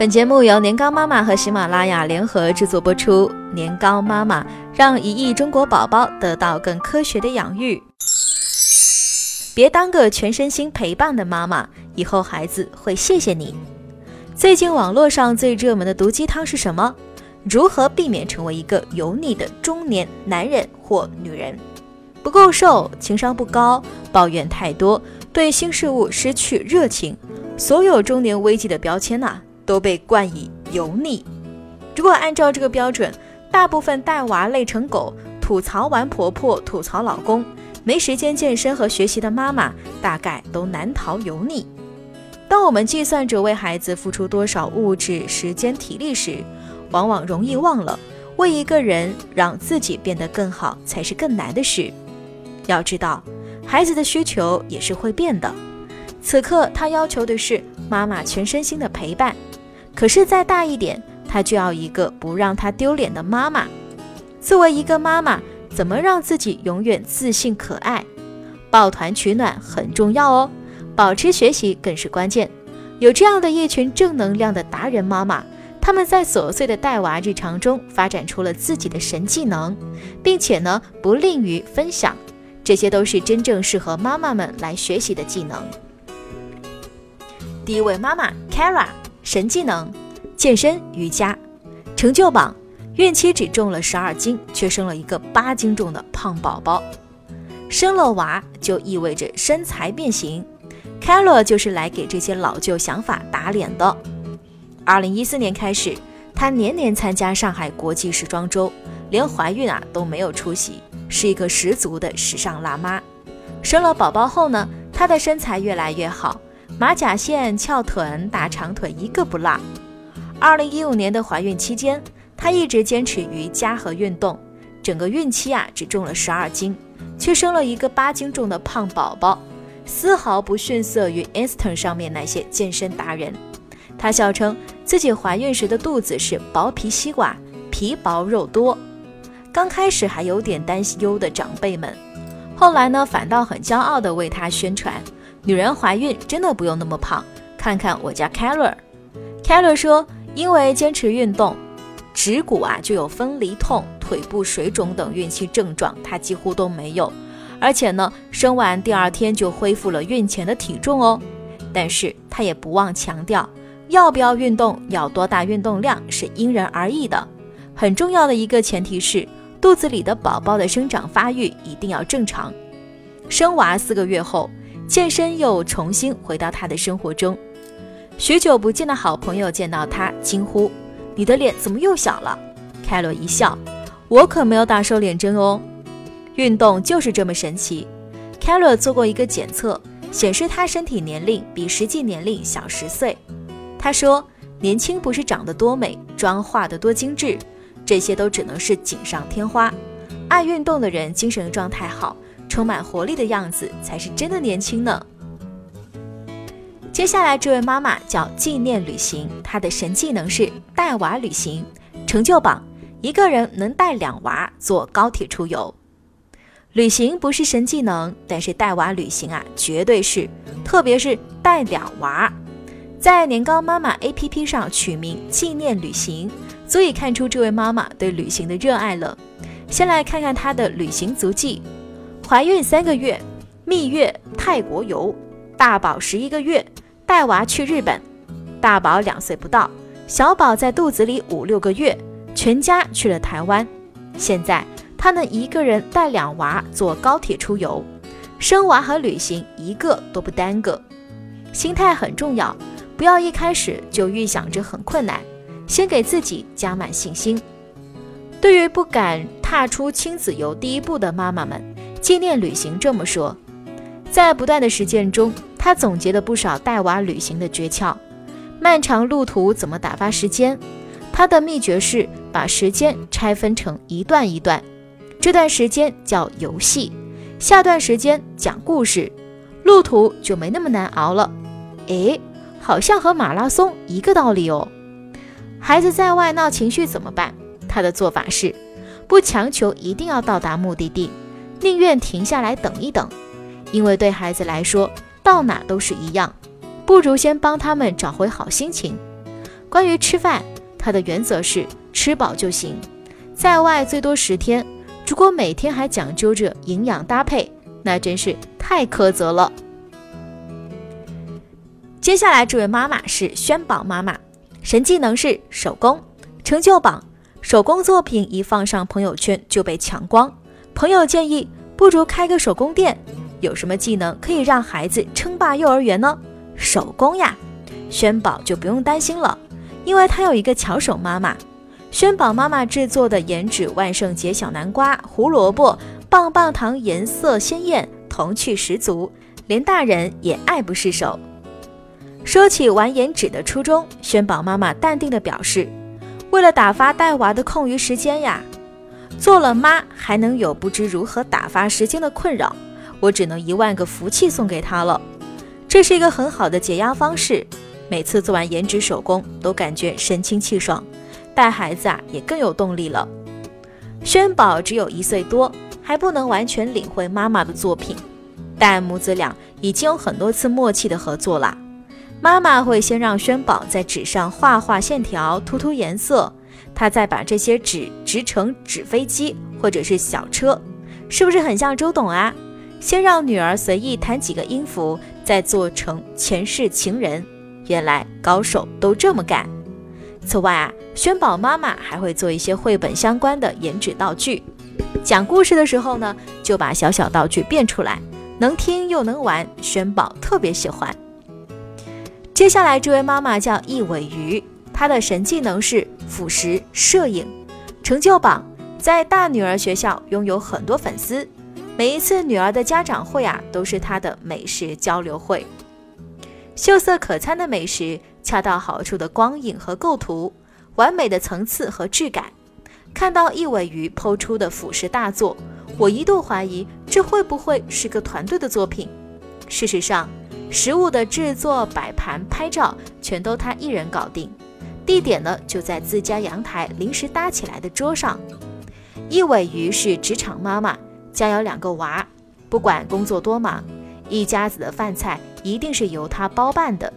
本节目由年糕妈妈和喜马拉雅联合制作播出。年糕妈妈让一亿中国宝宝得到更科学的养育。别当个全身心陪伴的妈妈，以后孩子会谢谢你。最近网络上最热门的毒鸡汤是什么？如何避免成为一个油腻的中年男人或女人？不够瘦，情商不高，抱怨太多，对新事物失去热情，所有中年危机的标签呐。都被冠以油腻。如果按照这个标准，大部分带娃累成狗、吐槽完婆婆、吐槽老公、没时间健身和学习的妈妈，大概都难逃油腻。当我们计算着为孩子付出多少物质、时间、体力时，往往容易忘了，为一个人让自己变得更好才是更难的事。要知道，孩子的需求也是会变的。此刻，他要求的是妈妈全身心的陪伴。可是再大一点，她就要一个不让她丢脸的妈妈。作为一个妈妈，怎么让自己永远自信可爱？抱团取暖很重要哦，保持学习更是关键。有这样的一群正能量的达人妈妈，他们在琐碎的带娃日常中发展出了自己的神技能，并且呢不吝于分享。这些都是真正适合妈妈们来学习的技能。第一位妈妈 Kara。神技能：健身瑜伽。成就榜：孕期只重了十二斤，却生了一个八斤重的胖宝宝。生了娃就意味着身材变形。Carol 就是来给这些老旧想法打脸的。二零一四年开始，她年年参加上海国际时装周，连怀孕啊都没有出席，是一个十足的时尚辣妈。生了宝宝后呢，她的身材越来越好。马甲线、翘臀、大长腿一个不落。二零一五年的怀孕期间，她一直坚持瑜伽和运动，整个孕期啊只重了十二斤，却生了一个八斤重的胖宝宝，丝毫不逊色于 Instagram 上面那些健身达人。她笑称自己怀孕时的肚子是薄皮西瓜，皮薄肉多。刚开始还有点担忧的长辈们，后来呢反倒很骄傲地为她宣传。女人怀孕真的不用那么胖，看看我家 Keller。Keller 说，因为坚持运动，指骨啊就有分离痛、腿部水肿等孕期症状，她几乎都没有。而且呢，生完第二天就恢复了孕前的体重哦。但是她也不忘强调，要不要运动，要多大运动量是因人而异的。很重要的一个前提是，肚子里的宝宝的生长发育一定要正常。生娃四个月后。健身又重新回到他的生活中，许久不见的好朋友见到他惊呼：“你的脸怎么又小了？”凯罗一笑：“我可没有打瘦脸针哦，运动就是这么神奇。”凯罗做过一个检测，显示他身体年龄比实际年龄小十岁。他说：“年轻不是长得多美，妆化得多精致，这些都只能是锦上添花。爱运动的人精神状态好。”充满活力的样子才是真的年轻呢。接下来这位妈妈叫纪念旅行，她的神技能是带娃旅行。成就榜：一个人能带两娃坐高铁出游。旅行不是神技能，但是带娃旅行啊，绝对是，特别是带两娃。在年糕妈妈 APP 上取名纪念旅行，足以看出这位妈妈对旅行的热爱了。先来看看她的旅行足迹。怀孕三个月，蜜月泰国游；大宝十一个月，带娃去日本；大宝两岁不到，小宝在肚子里五六个月，全家去了台湾。现在他能一个人带两娃坐高铁出游，生娃和旅行一个都不耽搁。心态很重要，不要一开始就预想着很困难，先给自己加满信心。对于不敢踏出亲子游第一步的妈妈们。纪念旅行这么说，在不断的实践中，他总结了不少带娃旅行的诀窍。漫长路途怎么打发时间？他的秘诀是把时间拆分成一段一段，这段时间叫游戏，下段时间讲故事，路途就没那么难熬了。诶，好像和马拉松一个道理哦。孩子在外闹情绪怎么办？他的做法是，不强求一定要到达目的地。宁愿停下来等一等，因为对孩子来说，到哪都是一样，不如先帮他们找回好心情。关于吃饭，他的原则是吃饱就行，在外最多十天。如果每天还讲究着营养搭配，那真是太苛责了。接下来这位妈妈是轩宝妈妈，神技能是手工成就榜，手工作品一放上朋友圈就被抢光。朋友建议，不如开个手工店。有什么技能可以让孩子称霸幼儿园呢？手工呀，轩宝就不用担心了，因为他有一个巧手妈妈。轩宝妈妈制作的颜纸万圣节小南瓜、胡萝卜、棒棒糖，颜色鲜艳，童趣十足，连大人也爱不释手。说起玩颜纸的初衷，轩宝妈妈淡定地表示：“为了打发带娃的空余时间呀，做了妈还能有不知如何打发时间的困扰，我只能一万个福气送给她了。这是一个很好的解压方式，每次做完颜值手工都感觉神清气爽。”带孩子啊，也更有动力了。轩宝只有一岁多，还不能完全领会妈妈的作品，但母子俩已经有很多次默契的合作了。妈妈会先让轩宝在纸上画画线条、涂涂颜色，他再把这些纸折成纸飞机或者是小车，是不是很像周董啊？先让女儿随意弹几个音符，再做成前世情人。原来高手都这么干。此外啊，轩宝妈妈还会做一些绘本相关的颜纸道具。讲故事的时候呢，就把小小道具变出来，能听又能玩，轩宝特别喜欢。接下来这位妈妈叫易尾鱼，她的神技能是辅食摄影。成就榜在大女儿学校拥有很多粉丝，每一次女儿的家长会啊，都是她的美食交流会。秀色可餐的美食。恰到好处的光影和构图，完美的层次和质感。看到一尾鱼剖出的俯视大作，我一度怀疑这会不会是个团队的作品。事实上，食物的制作、摆盘、拍照全都他一人搞定。地点呢就在自家阳台临时搭起来的桌上。一尾鱼是职场妈妈，家有两个娃，不管工作多忙，一家子的饭菜一定是由她包办的。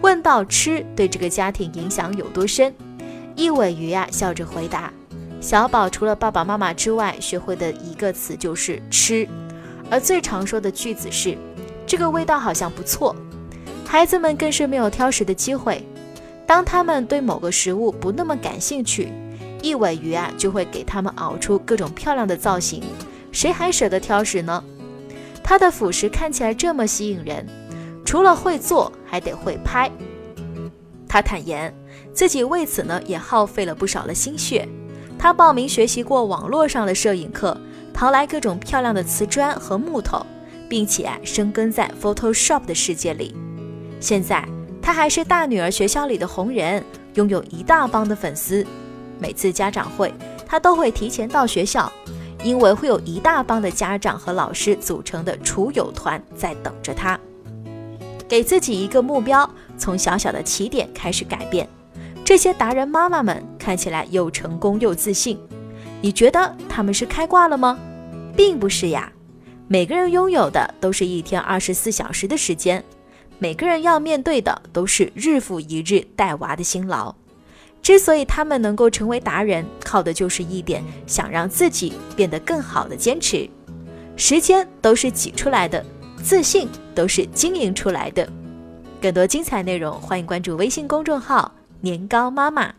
问到吃对这个家庭影响有多深，一尾鱼啊笑着回答：“小宝除了爸爸妈妈之外，学会的一个词就是吃，而最常说的句子是‘这个味道好像不错’。孩子们更是没有挑食的机会。当他们对某个食物不那么感兴趣，一尾鱼啊就会给他们熬出各种漂亮的造型，谁还舍得挑食呢？它的辅食看起来这么吸引人。”除了会做，还得会拍。他坦言，自己为此呢也耗费了不少的心血。他报名学习过网络上的摄影课，淘来各种漂亮的瓷砖和木头，并且啊生根在 Photoshop 的世界里。现在他还是大女儿学校里的红人，拥有一大帮的粉丝。每次家长会，他都会提前到学校，因为会有一大帮的家长和老师组成的厨友团在等着他。给自己一个目标，从小小的起点开始改变。这些达人妈妈们看起来又成功又自信，你觉得他们是开挂了吗？并不是呀。每个人拥有的都是一天二十四小时的时间，每个人要面对的都是日复一日带娃的辛劳。之所以他们能够成为达人，靠的就是一点想让自己变得更好的坚持。时间都是挤出来的。自信都是经营出来的。更多精彩内容，欢迎关注微信公众号“年糕妈妈”。